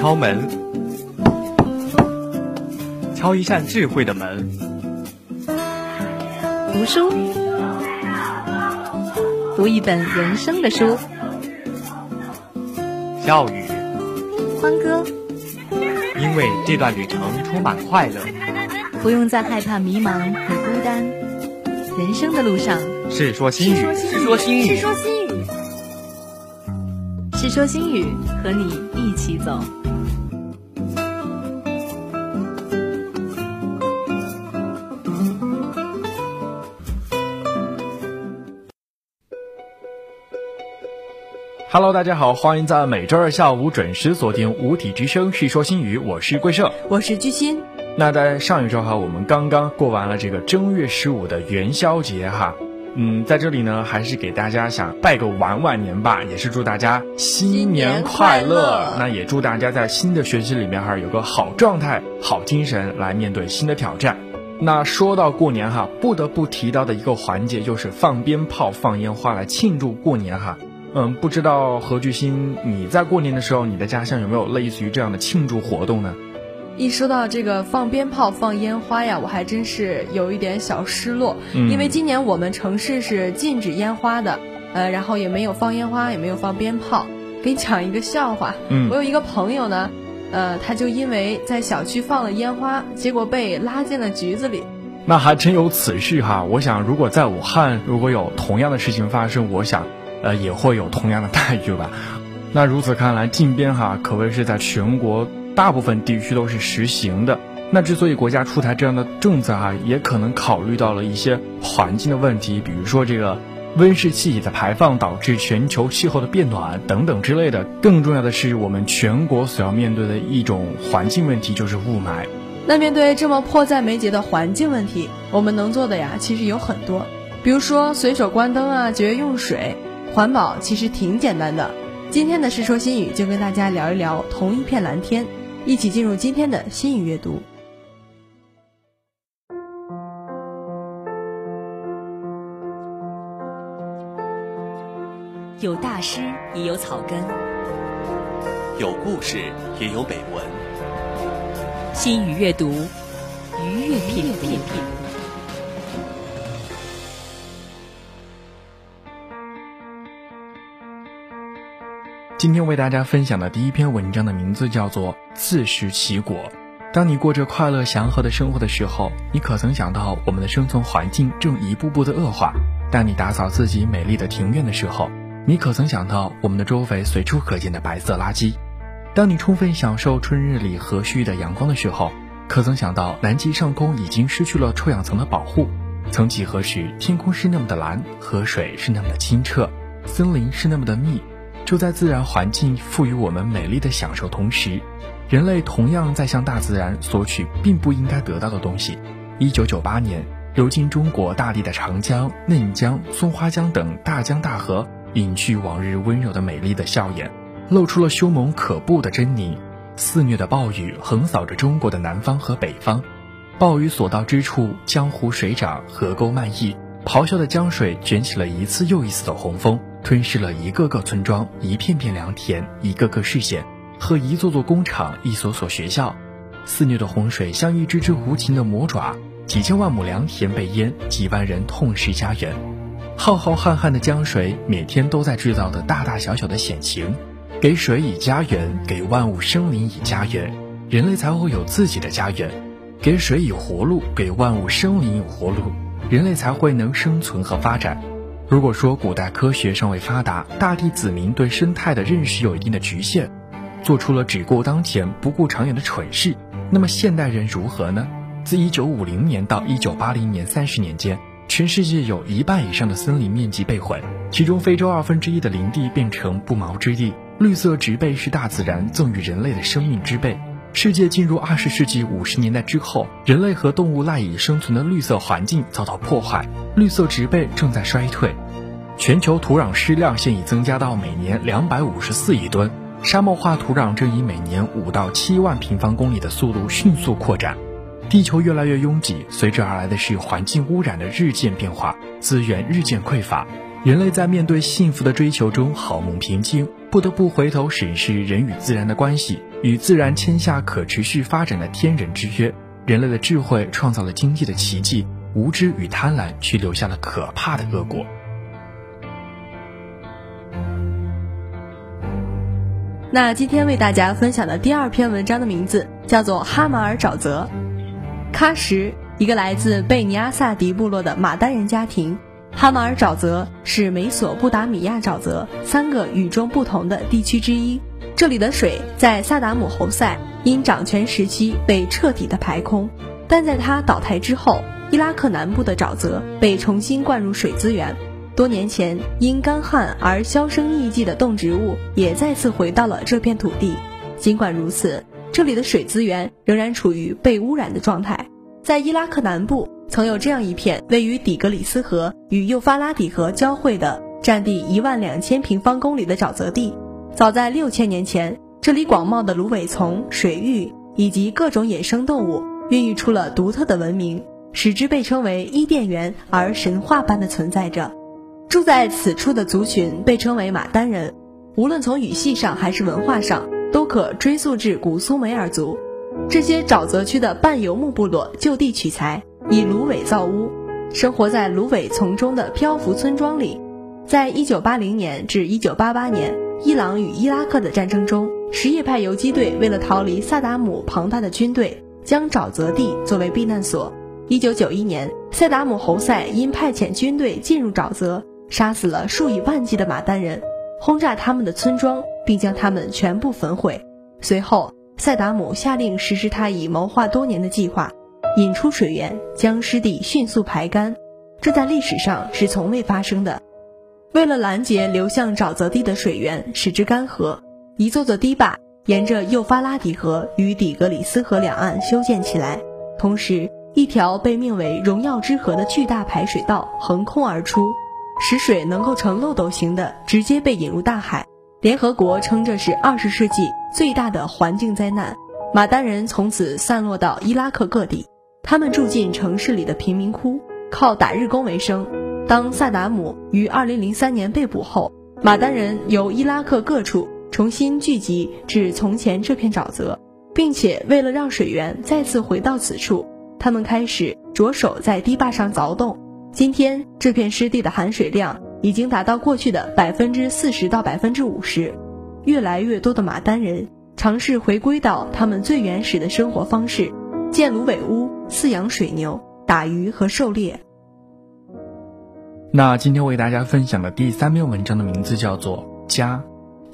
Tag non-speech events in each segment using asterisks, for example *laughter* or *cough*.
敲门，敲一扇智慧的门。读书，读一本人生的书。教育，欢歌，因为这段旅程充满快乐，不用再害怕迷茫和孤单。人生的路上，是说新语，是说新语，是说新语，是说新语，和你一起走。Hello，大家好，欢迎在每周二下午准时锁定五体之声《是说新语》，我是桂社，我是居心。那在上一周哈，我们刚刚过完了这个正月十五的元宵节哈，嗯，在这里呢，还是给大家想拜个晚晚年吧，也是祝大家新年快乐。那也祝大家在新的学期里面哈，有个好状态、好精神来面对新的挑战。那说到过年哈，不得不提到的一个环节就是放鞭炮、放烟花来庆祝过年哈。嗯，不知道何巨星，你在过年的时候，你的家乡有没有类似于这样的庆祝活动呢？一说到这个放鞭炮、放烟花呀，我还真是有一点小失落，因为今年我们城市是禁止烟花的，呃，然后也没有放烟花，也没有放鞭炮。给你讲一个笑话，嗯我有一个朋友呢，呃，他就因为在小区放了烟花，结果被拉进了局子里。那还真有此事哈！我想，如果在武汉，如果有同样的事情发生，我想。呃，也会有同样的待遇吧？*laughs* 那如此看来，禁鞭哈可谓是在全国大部分地区都是实行的。那之所以国家出台这样的政策哈，也可能考虑到了一些环境的问题，比如说这个温室气体的排放导致全球气候的变暖等等之类的。更重要的是，我们全国所要面对的一种环境问题就是雾霾。那面对这么迫在眉睫的环境问题，我们能做的呀，其实有很多，比如说随手关灯啊，节约用水。环保其实挺简单的，今天的《世说新语》就跟大家聊一聊同一片蓝天，一起进入今天的新语阅读。有大师，也有草根；有故事，也有美文。新语阅读，愉悦品品。今天为大家分享的第一篇文章的名字叫做《自食其果》。当你过着快乐祥和的生活的时候，你可曾想到我们的生存环境正一步步的恶化？当你打扫自己美丽的庭院的时候，你可曾想到我们的周围随处可见的白色垃圾？当你充分享受春日里和煦的阳光的时候，可曾想到南极上空已经失去了臭氧层的保护？曾几何时，天空是那么的蓝，河水是那么的清澈，森林是那么的密。就在自然环境赋予我们美丽的享受同时，人类同样在向大自然索取并不应该得到的东西。一九九八年，流经中国大地的长江、嫩江、松花江等大江大河，隐去往日温柔的美丽的笑颜，露出了凶猛可怖的狰狞。肆虐的暴雨横扫着中国的南方和北方，暴雨所到之处，江湖水涨，河沟漫溢，咆哮的江水卷起了一次又一次的洪峰。吞噬了一个个村庄，一片片良田，一个个视线和一座座工厂，一所所学校。肆虐的洪水像一只只无情的魔爪，几千万亩良田被淹，几万人痛失家园。浩浩瀚瀚的江水，每天都在制造的大大小小的险情。给水以家园，给万物生灵以家园，人类才会有自己的家园。给水以活路，给万物生灵以活路，人类才会能生存和发展。如果说古代科学尚未发达，大地子民对生态的认识有一定的局限，做出了只顾当前不顾长远的蠢事，那么现代人如何呢？自1950年到1980年三十年间，全世界有一半以上的森林面积被毁，其中非洲二分之一的林地变成不毛之地。绿色植被是大自然赠予人类的生命之辈。世界进入二十世纪五十年代之后，人类和动物赖以生存的绿色环境遭到破坏，绿色植被正在衰退，全球土壤湿量现已增加到每年两百五十四亿吨，沙漠化土壤正以每年五到七万平方公里的速度迅速扩展，地球越来越拥挤，随之而来的是环境污染的日渐变化，资源日渐匮乏，人类在面对幸福的追求中好梦平静，不得不回头审视人与自然的关系，与自然签下可持续发展的天人之约。人类的智慧创造了经济的奇迹，无知与贪婪却留下了可怕的恶果。那今天为大家分享的第二篇文章的名字叫做《哈马尔沼泽》。喀什，一个来自贝尼阿萨迪部落的马丹人家庭。哈马尔沼泽是美索不达米亚沼泽三个与众不同的地区之一。这里的水在萨达姆侯赛因掌权时期被彻底的排空，但在他倒台之后，伊拉克南部的沼泽被重新灌入水资源。多年前因干旱而销声匿迹的动植物也再次回到了这片土地。尽管如此，这里的水资源仍然处于被污染的状态。在伊拉克南部，曾有这样一片位于底格里斯河与幼发拉底河交汇的、占地一万两千平方公里的沼泽地。早在六千年前，这里广袤的芦苇丛、水域以及各种野生动物，孕育出了独特的文明，使之被称为伊甸园而神话般的存在着。住在此处的族群被称为马丹人，无论从语系上还是文化上，都可追溯至古苏美尔族。这些沼泽区的半游牧部落就地取材，以芦苇造屋，生活在芦苇丛中的漂浮村庄里。在一九八零年至一九八八年，伊朗与伊拉克的战争中，什叶派游击队为了逃离萨达姆庞大的军队，将沼泽地作为避难所。一九九一年，萨达姆侯赛因派遣军队进入沼泽。杀死了数以万计的马丹人，轰炸他们的村庄，并将他们全部焚毁。随后，萨达姆下令实施他已谋划多年的计划，引出水源，将湿地迅速排干。这在历史上是从未发生的。为了拦截流向沼泽地的水源，使之干涸，一座座堤坝沿着幼发拉底河与底格里斯河两岸修建起来，同时，一条被命为“荣耀之河”的巨大排水道横空而出。使水能够呈漏斗形的直接被引入大海。联合国称这是二十世纪最大的环境灾难。马丹人从此散落到伊拉克各地，他们住进城市里的贫民窟，靠打日工为生。当萨达姆于二零零三年被捕后，马丹人由伊拉克各处重新聚集至从前这片沼泽，并且为了让水源再次回到此处，他们开始着手在堤坝上凿洞。今天这片湿地的含水量已经达到过去的百分之四十到百分之五十，越来越多的马丹人尝试回归到他们最原始的生活方式，建芦苇屋、饲养水牛、打鱼和狩猎。那今天为大家分享的第三篇文章的名字叫做《家》。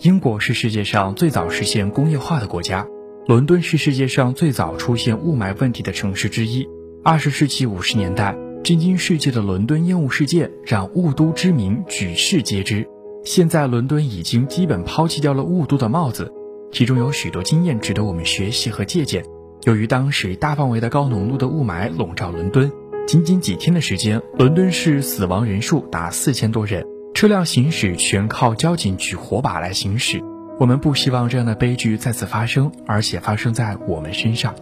英国是世界上最早实现工业化的国家，伦敦是世界上最早出现雾霾问题的城市之一。二十世纪五十年代。震惊世界的伦敦烟雾事件让雾都之名举世皆知。现在伦敦已经基本抛弃掉了雾都的帽子，其中有许多经验值得我们学习和借鉴。由于当时大范围的高浓度的雾霾笼罩伦敦，仅仅几天的时间，伦敦市死亡人数达四千多人，车辆行驶全靠交警举火把来行驶。我们不希望这样的悲剧再次发生，而且发生在我们身上。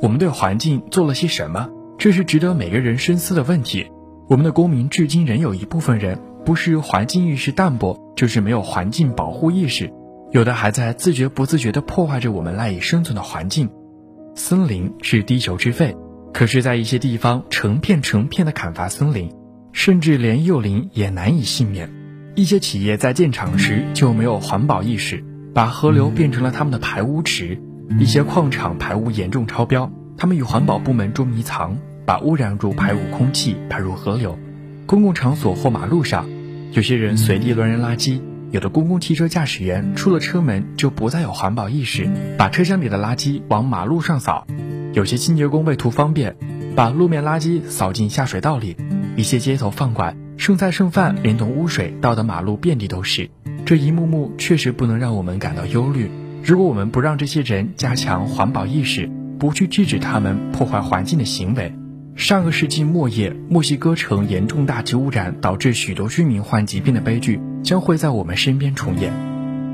我们对环境做了些什么？这是值得每个人深思的问题。我们的公民至今仍有一部分人不是环境意识淡薄，就是没有环境保护意识，有的还在自觉不自觉地破坏着我们赖以生存的环境。森林是地球之肺，可是，在一些地方成片成片的砍伐森林，甚至连幼林也难以幸免。一些企业在建厂时就没有环保意识，把河流变成了他们的排污池；一些矿场排污严重超标，他们与环保部门捉迷藏。把污染物排入空气，排入河流。公共场所或马路上，有些人随地乱扔垃圾。*laughs* *laughs* 有的公共汽车驾驶员出了车门就不再有环保意识，把车厢里的垃圾往马路上扫。有些清洁工为图方便，把路面垃圾扫进下水道里。一些街头饭馆剩菜剩饭连同污水倒的马路遍地都是。这一幕幕确实不能让我们感到忧虑。如果我们不让这些人加强环保意识，不去制止他们破坏环境的行为，上个世纪末叶，墨西哥城严重大气污染导致许多居民患疾病的悲剧将会在我们身边重演。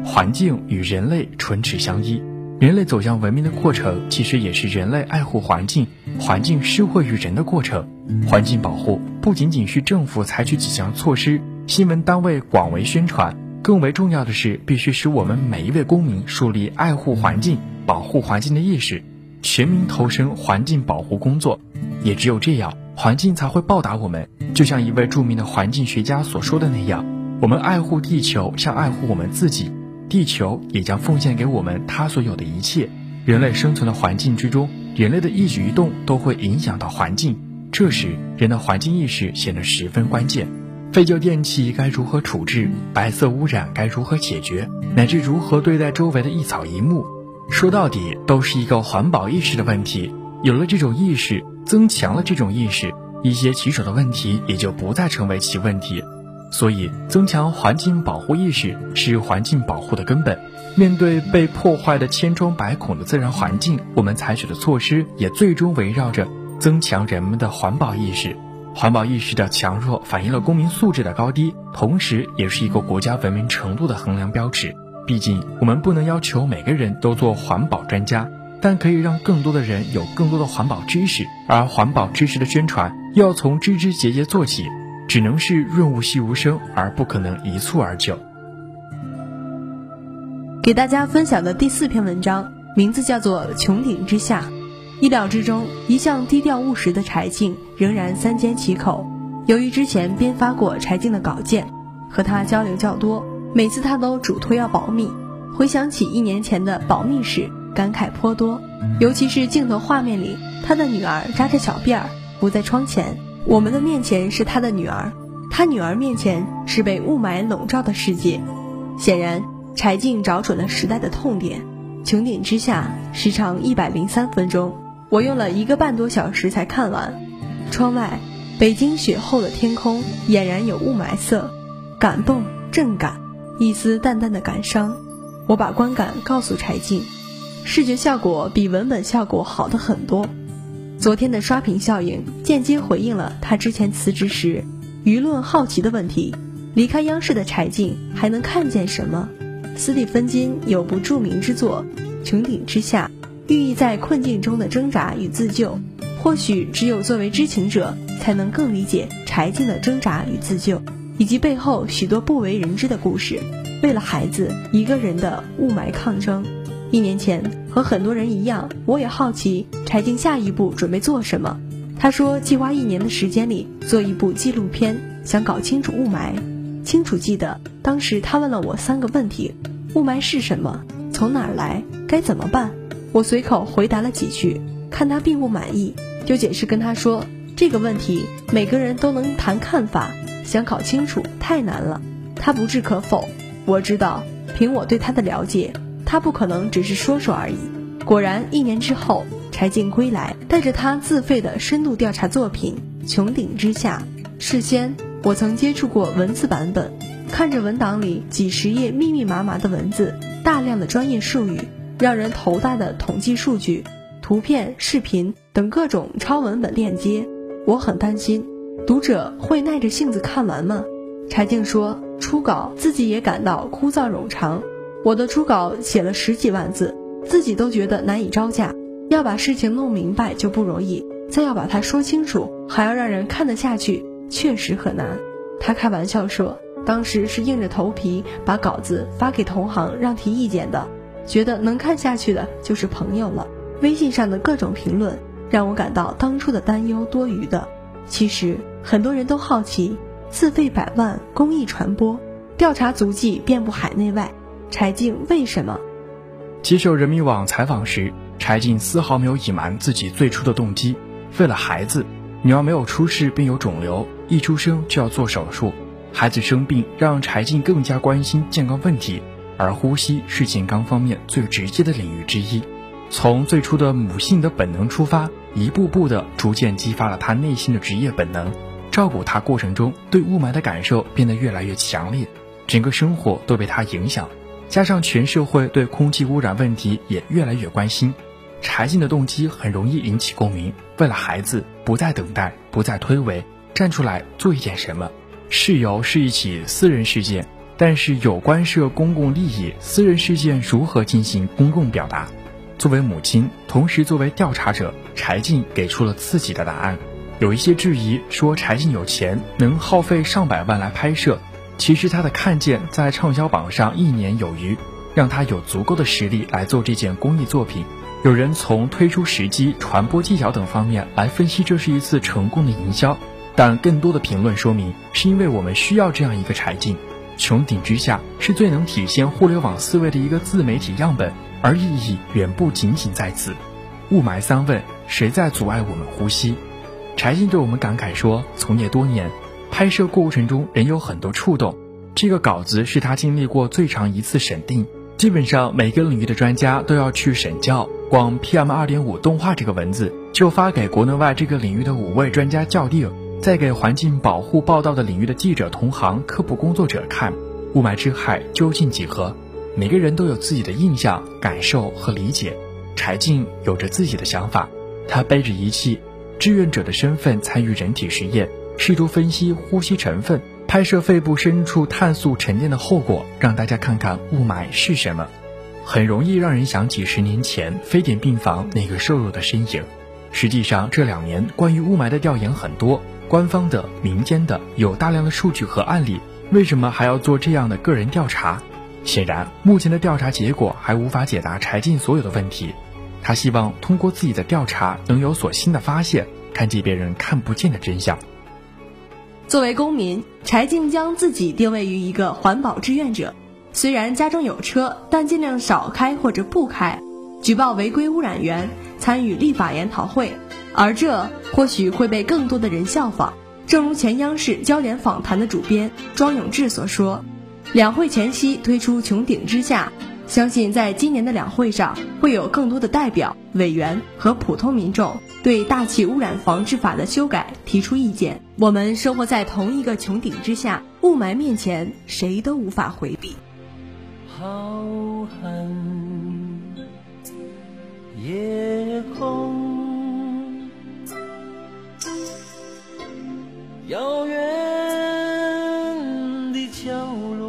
环境与人类唇齿相依，人类走向文明的过程，其实也是人类爱护环境、环境施惠于人的过程。环境保护不仅仅是政府采取几项措施新闻单位广为宣传。更为重要的是，必须使我们每一位公民树立爱护环境、保护环境的意识，全民投身环境保护工作。也只有这样，环境才会报答我们。就像一位著名的环境学家所说的那样，我们爱护地球，像爱护我们自己。地球也将奉献给我们它所有的一切。人类生存的环境之中，人类的一举一动都会影响到环境。这时，人的环境意识显得十分关键。废旧电器该如何处置？白色污染该如何解决？乃至如何对待周围的一草一木，说到底都是一个环保意识的问题。有了这种意识，增强了这种意识，一些棘手的问题也就不再成为其问题。所以，增强环境保护意识是环境保护的根本。面对被破坏的千疮百孔的自然环境，我们采取的措施也最终围绕着增强人们的环保意识。环保意识的强弱反映了公民素质的高低，同时也是一个国家文明程度的衡量标尺。毕竟，我们不能要求每个人都做环保专家，但可以让更多的人有更多的环保知识。而环保知识的宣传，要从枝枝节节做起。只能是润物细无声，而不可能一蹴而就。给大家分享的第四篇文章，名字叫做《穹顶之下》。意料之中，一向低调务实的柴静仍然三缄其口。由于之前编发过柴静的稿件，和他交流较多，每次他都嘱托要保密。回想起一年前的保密时，感慨颇多。尤其是镜头画面里，他的女儿扎着小辫儿，伏在窗前。我们的面前是他的女儿，他女儿面前是被雾霾笼罩的世界。显然，柴静找准了时代的痛点。穹顶之下，时长一百零三分钟，我用了一个半多小时才看完。窗外，北京雪后的天空俨然有雾霾色，感动、震感，一丝淡淡的感伤。我把观感告诉柴静，视觉效果比文本效果好的很多。昨天的刷屏效应，间接回应了他之前辞职时舆论好奇的问题：离开央视的柴静还能看见什么？斯蒂芬金有部著名之作《穹顶之下》，寓意在困境中的挣扎与自救。或许只有作为知情者，才能更理解柴静的挣扎与自救，以及背后许多不为人知的故事。为了孩子，一个人的雾霾抗争。一年前，和很多人一样，我也好奇柴静下一步准备做什么。他说，计划一年的时间里做一部纪录片，想搞清楚雾霾。清楚记得，当时他问了我三个问题：雾霾是什么？从哪儿来？该怎么办？我随口回答了几句，看他并不满意，就解释跟他说，这个问题每个人都能谈看法，想搞清楚太难了。他不置可否。我知道，凭我对他的了解。他不可能只是说说而已。果然，一年之后，柴静归来，带着他自费的深度调查作品《穹顶之下》。事先，我曾接触过文字版本，看着文档里几十页密密麻麻的文字，大量的专业术语，让人头大的统计数据、图片、视频等各种超文本链接，我很担心读者会耐着性子看完吗？柴静说，初稿自己也感到枯燥冗长。我的初稿写了十几万字，自己都觉得难以招架。要把事情弄明白就不容易，再要把它说清楚，还要让人看得下去，确实很难。他开玩笑说，当时是硬着头皮把稿子发给同行让提意见的，觉得能看下去的就是朋友了。微信上的各种评论让我感到当初的担忧多余的。其实很多人都好奇，自费百万公益传播，调查足迹遍布海内外。柴静为什么接受人民网采访时，柴静丝毫没有隐瞒自己最初的动机。为了孩子，女儿没有出世便有肿瘤，一出生就要做手术。孩子生病让柴静更加关心健康问题，而呼吸是健康方面最直接的领域之一。从最初的母性的本能出发，一步步的逐渐激发了他内心的职业本能。照顾他过程中，对雾霾的感受变得越来越强烈，整个生活都被他影响。加上全社会对空气污染问题也越来越关心，柴静的动机很容易引起共鸣。为了孩子，不再等待，不再推诿，站出来做一点什么。事由是一起私人事件，但是有关涉公共利益，私人事件如何进行公共表达？作为母亲，同时作为调查者，柴静给出了自己的答案。有一些质疑说柴静有钱，能耗费上百万来拍摄。其实他的看见在畅销榜上一年有余，让他有足够的实力来做这件公益作品。有人从推出时机、传播技巧等方面来分析，这是一次成功的营销。但更多的评论说明，是因为我们需要这样一个柴静。穹顶之下是最能体现互联网思维的一个自媒体样本，而意义远不仅仅在此。雾霾三问：谁在阻碍我们呼吸？柴静对我们感慨说：从业多年，拍摄过程中仍有很多触动。这个稿子是他经历过最长一次审定，基本上每个领域的专家都要去审校。光 PM 二点五动画这个文字，就发给国内外这个领域的五位专家校定，再给环境保护报道的领域的记者同行、科普工作者看，雾霾之害究竟几何？每个人都有自己的印象、感受和理解。柴静有着自己的想法，他背着仪器，志愿者的身份参与人体实验，试图分析呼吸成分，拍摄肺部深处碳素沉淀的后果，让大家看看雾霾是什么。很容易让人想起十年前非典病房那个瘦弱的身影。实际上，这两年关于雾霾的调研很多，官方的、民间的，有大量的数据和案例。为什么还要做这样的个人调查？显然，目前的调查结果还无法解答柴静所有的问题。他希望通过自己的调查能有所新的发现，看见别人看不见的真相。作为公民，柴静将自己定位于一个环保志愿者。虽然家中有车，但尽量少开或者不开，举报违规污染源，参与立法研讨会，而这或许会被更多的人效仿。正如前央视焦点访谈的主编庄永志所说，两会前夕推出穹顶之下，相信在今年的两会上会有更多的代表、委员和普通民众对大气污染防治法的修改提出意见。我们生活在同一个穹顶之下，雾霾面前，谁都无法回避。浩瀚夜空，遥远的角落，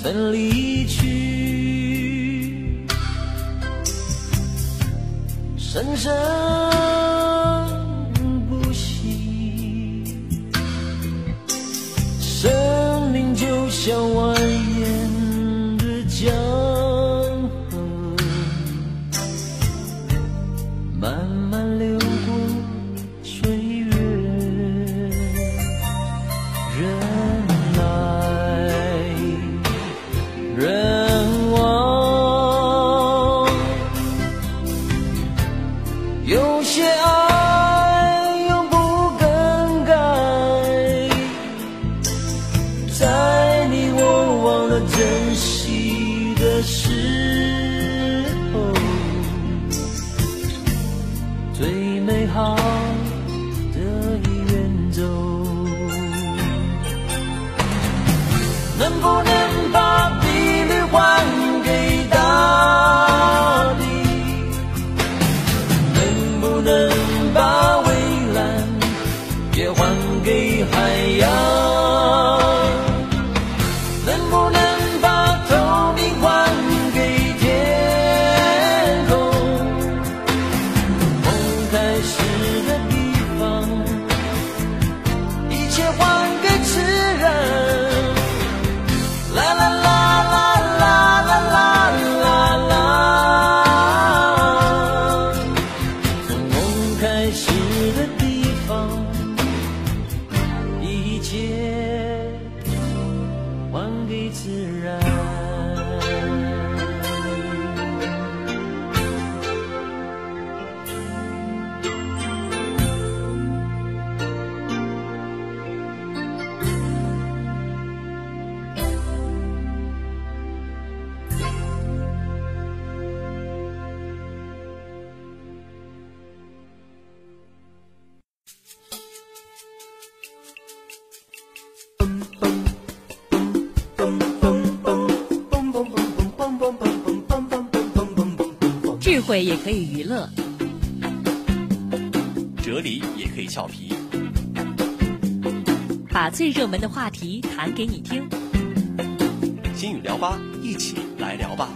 曾离去，生生不息。生命就像慧也可以娱乐，哲理也可以俏皮，把最热门的话题谈给你听。心语聊吧，一起来聊吧。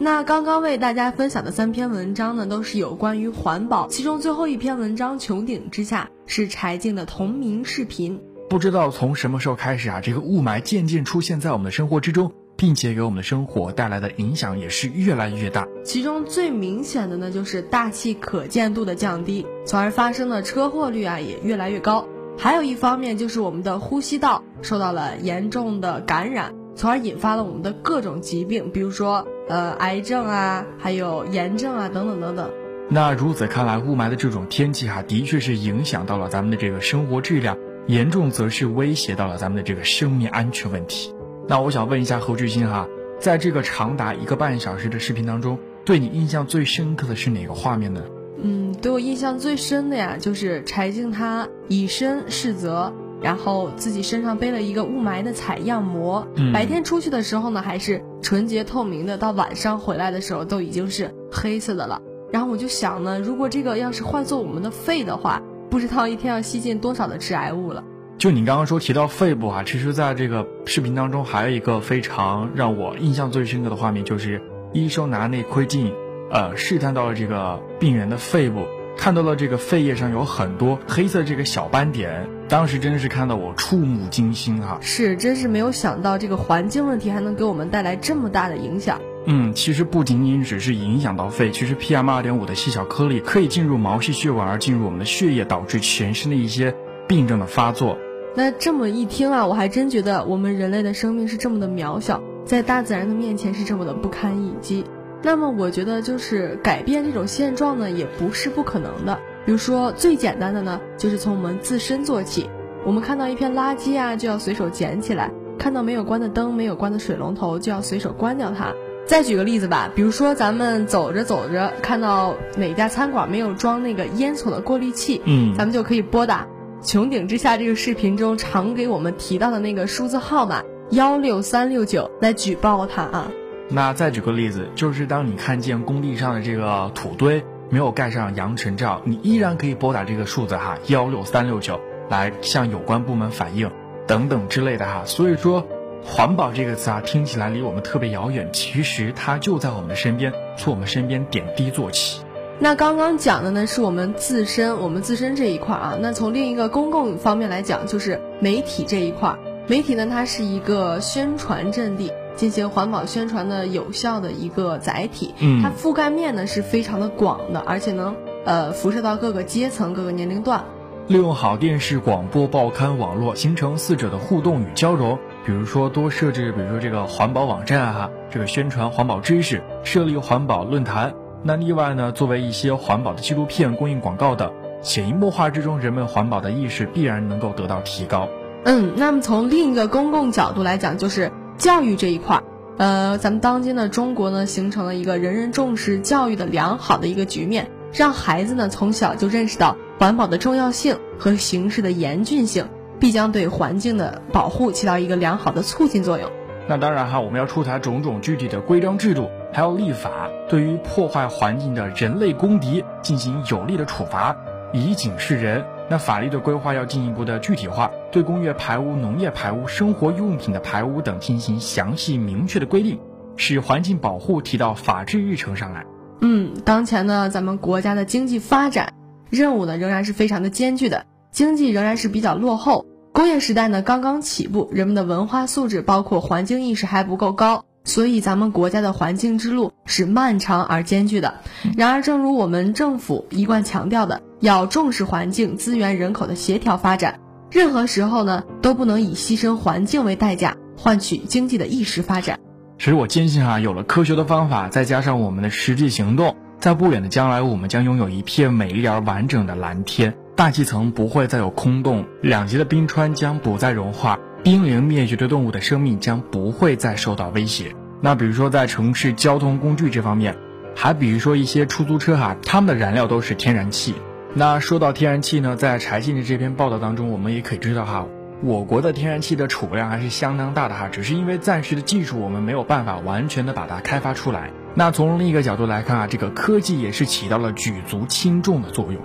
那刚刚为大家分享的三篇文章呢，都是有关于环保。其中最后一篇文章《穹顶之下》是柴静的同名视频。不知道从什么时候开始啊，这个雾霾渐渐出现在我们的生活之中，并且给我们的生活带来的影响也是越来越大。其中最明显的呢，就是大气可见度的降低，从而发生的车祸率啊也越来越高。还有一方面就是我们的呼吸道受到了严重的感染，从而引发了我们的各种疾病，比如说。呃，癌症啊，还有炎症啊，等等等等。那如此看来，雾霾的这种天气哈，的确是影响到了咱们的这个生活质量，严重则是威胁到了咱们的这个生命安全问题。那我想问一下侯志新哈，在这个长达一个半小时的视频当中，对你印象最深刻的是哪个画面呢？嗯，对我印象最深的呀，就是柴静她以身试责。然后自己身上背了一个雾霾的采样膜，白天出去的时候呢还是纯洁透明的，到晚上回来的时候都已经是黑色的了。然后我就想呢，如果这个要是换做我们的肺的话，不知道一天要吸进多少的致癌物了。就你刚刚说提到肺部啊，其实在这个视频当中还有一个非常让我印象最深刻的画面，就是医生拿内窥镜，呃，试探到了这个病人的肺部。看到了这个肺叶上有很多黑色这个小斑点，当时真的是看到我触目惊心哈！是，真是没有想到这个环境问题还能给我们带来这么大的影响。嗯，其实不仅仅只是影响到肺，其实 PM 二点五的细小颗粒可以进入毛细血管而进入我们的血液，导致全身的一些病症的发作。那这么一听啊，我还真觉得我们人类的生命是这么的渺小，在大自然的面前是这么的不堪一击。那么我觉得就是改变这种现状呢，也不是不可能的。比如说最简单的呢，就是从我们自身做起。我们看到一片垃圾啊，就要随手捡起来；看到没有关的灯、没有关的水龙头，就要随手关掉它。再举个例子吧，比如说咱们走着走着，看到哪家餐馆没有装那个烟囱的过滤器，嗯，咱们就可以拨打“穹顶之下”这个视频中常给我们提到的那个数字号码幺六三六九来举报它啊。那再举个例子，就是当你看见工地上的这个土堆没有盖上扬尘罩，你依然可以拨打这个数字哈幺六三六九来向有关部门反映等等之类的哈。所以说，环保这个词啊，听起来离我们特别遥远，其实它就在我们的身边，从我们身边点滴做起。那刚刚讲的呢，是我们自身，我们自身这一块啊。那从另一个公共方面来讲，就是媒体这一块。媒体呢，它是一个宣传阵地。进行环保宣传的有效的一个载体，嗯，它覆盖面呢是非常的广的，而且能呃辐射到各个阶层、各个年龄段。利用好电视、广播、报刊、网络，形成四者的互动与交融。比如说多设置，比如说这个环保网站哈，这个宣传环保知识，设立环保论坛。那另外呢，作为一些环保的纪录片、公益广告等，潜移默化之中，人们环保的意识必然能够得到提高。嗯，那么从另一个公共角度来讲，就是。教育这一块儿，呃，咱们当今的中国呢，形成了一个人人重视教育的良好的一个局面，让孩子呢从小就认识到环保的重要性和形势的严峻性，必将对环境的保护起到一个良好的促进作用。那当然哈，我们要出台种种具体的规章制度，还要立法，对于破坏环境的人类公敌进行有力的处罚，以警示人。那法律的规划要进一步的具体化，对工业排污、农业排污、生活用品的排污等进行详细明确的规定，使环境保护提到法治日程上来。嗯，当前呢，咱们国家的经济发展任务呢，仍然是非常的艰巨的，经济仍然是比较落后，工业时代呢刚刚起步，人们的文化素质包括环境意识还不够高。所以，咱们国家的环境之路是漫长而艰巨的。然而，正如我们政府一贯强调的，要重视环境资源、人口的协调发展。任何时候呢，都不能以牺牲环境为代价换取经济的一时发展。其实，我坚信啊，有了科学的方法，再加上我们的实际行动，在不远的将来，我们将拥有一片美丽而完整的蓝天，大气层不会再有空洞，两极的冰川将不再融化。濒临灭绝的动物的生命将不会再受到威胁。那比如说在城市交通工具这方面，还比如说一些出租车哈，他们的燃料都是天然气。那说到天然气呢，在柴静的这篇报道当中，我们也可以知道哈，我国的天然气的储量还是相当大的哈，只是因为暂时的技术我们没有办法完全的把它开发出来。那从另一个角度来看啊，这个科技也是起到了举足轻重的作用。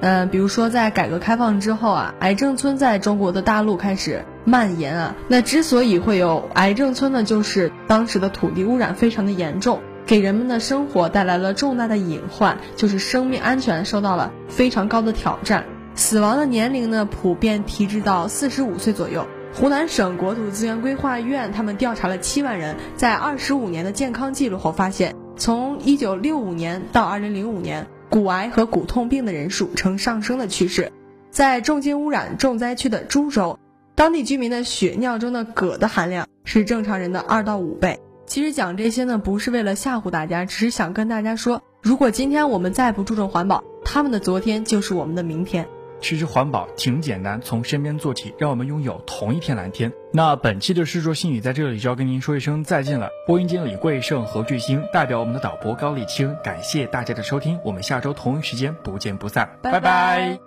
嗯，比如说在改革开放之后啊，癌症村在中国的大陆开始蔓延啊。那之所以会有癌症村呢，就是当时的土地污染非常的严重，给人们的生活带来了重大的隐患，就是生命安全受到了非常高的挑战，死亡的年龄呢普遍提至到四十五岁左右。湖南省国土资源规划院他们调查了七万人，在二十五年的健康记录后发现，从一九六五年到二零零五年。骨癌和骨痛病的人数呈上升的趋势，在重金污染重灾区的株洲，当地居民的血尿中的铬的含量是正常人的二到五倍。其实讲这些呢，不是为了吓唬大家，只是想跟大家说，如果今天我们再不注重环保，他们的昨天就是我们的明天。其实环保挺简单，从身边做起，让我们拥有同一片蓝天。那本期的《世说新语》在这里就要跟您说一声再见了。播音间李贵胜、何巨星代表我们的导播高立清，感谢大家的收听，我们下周同一时间不见不散，拜拜。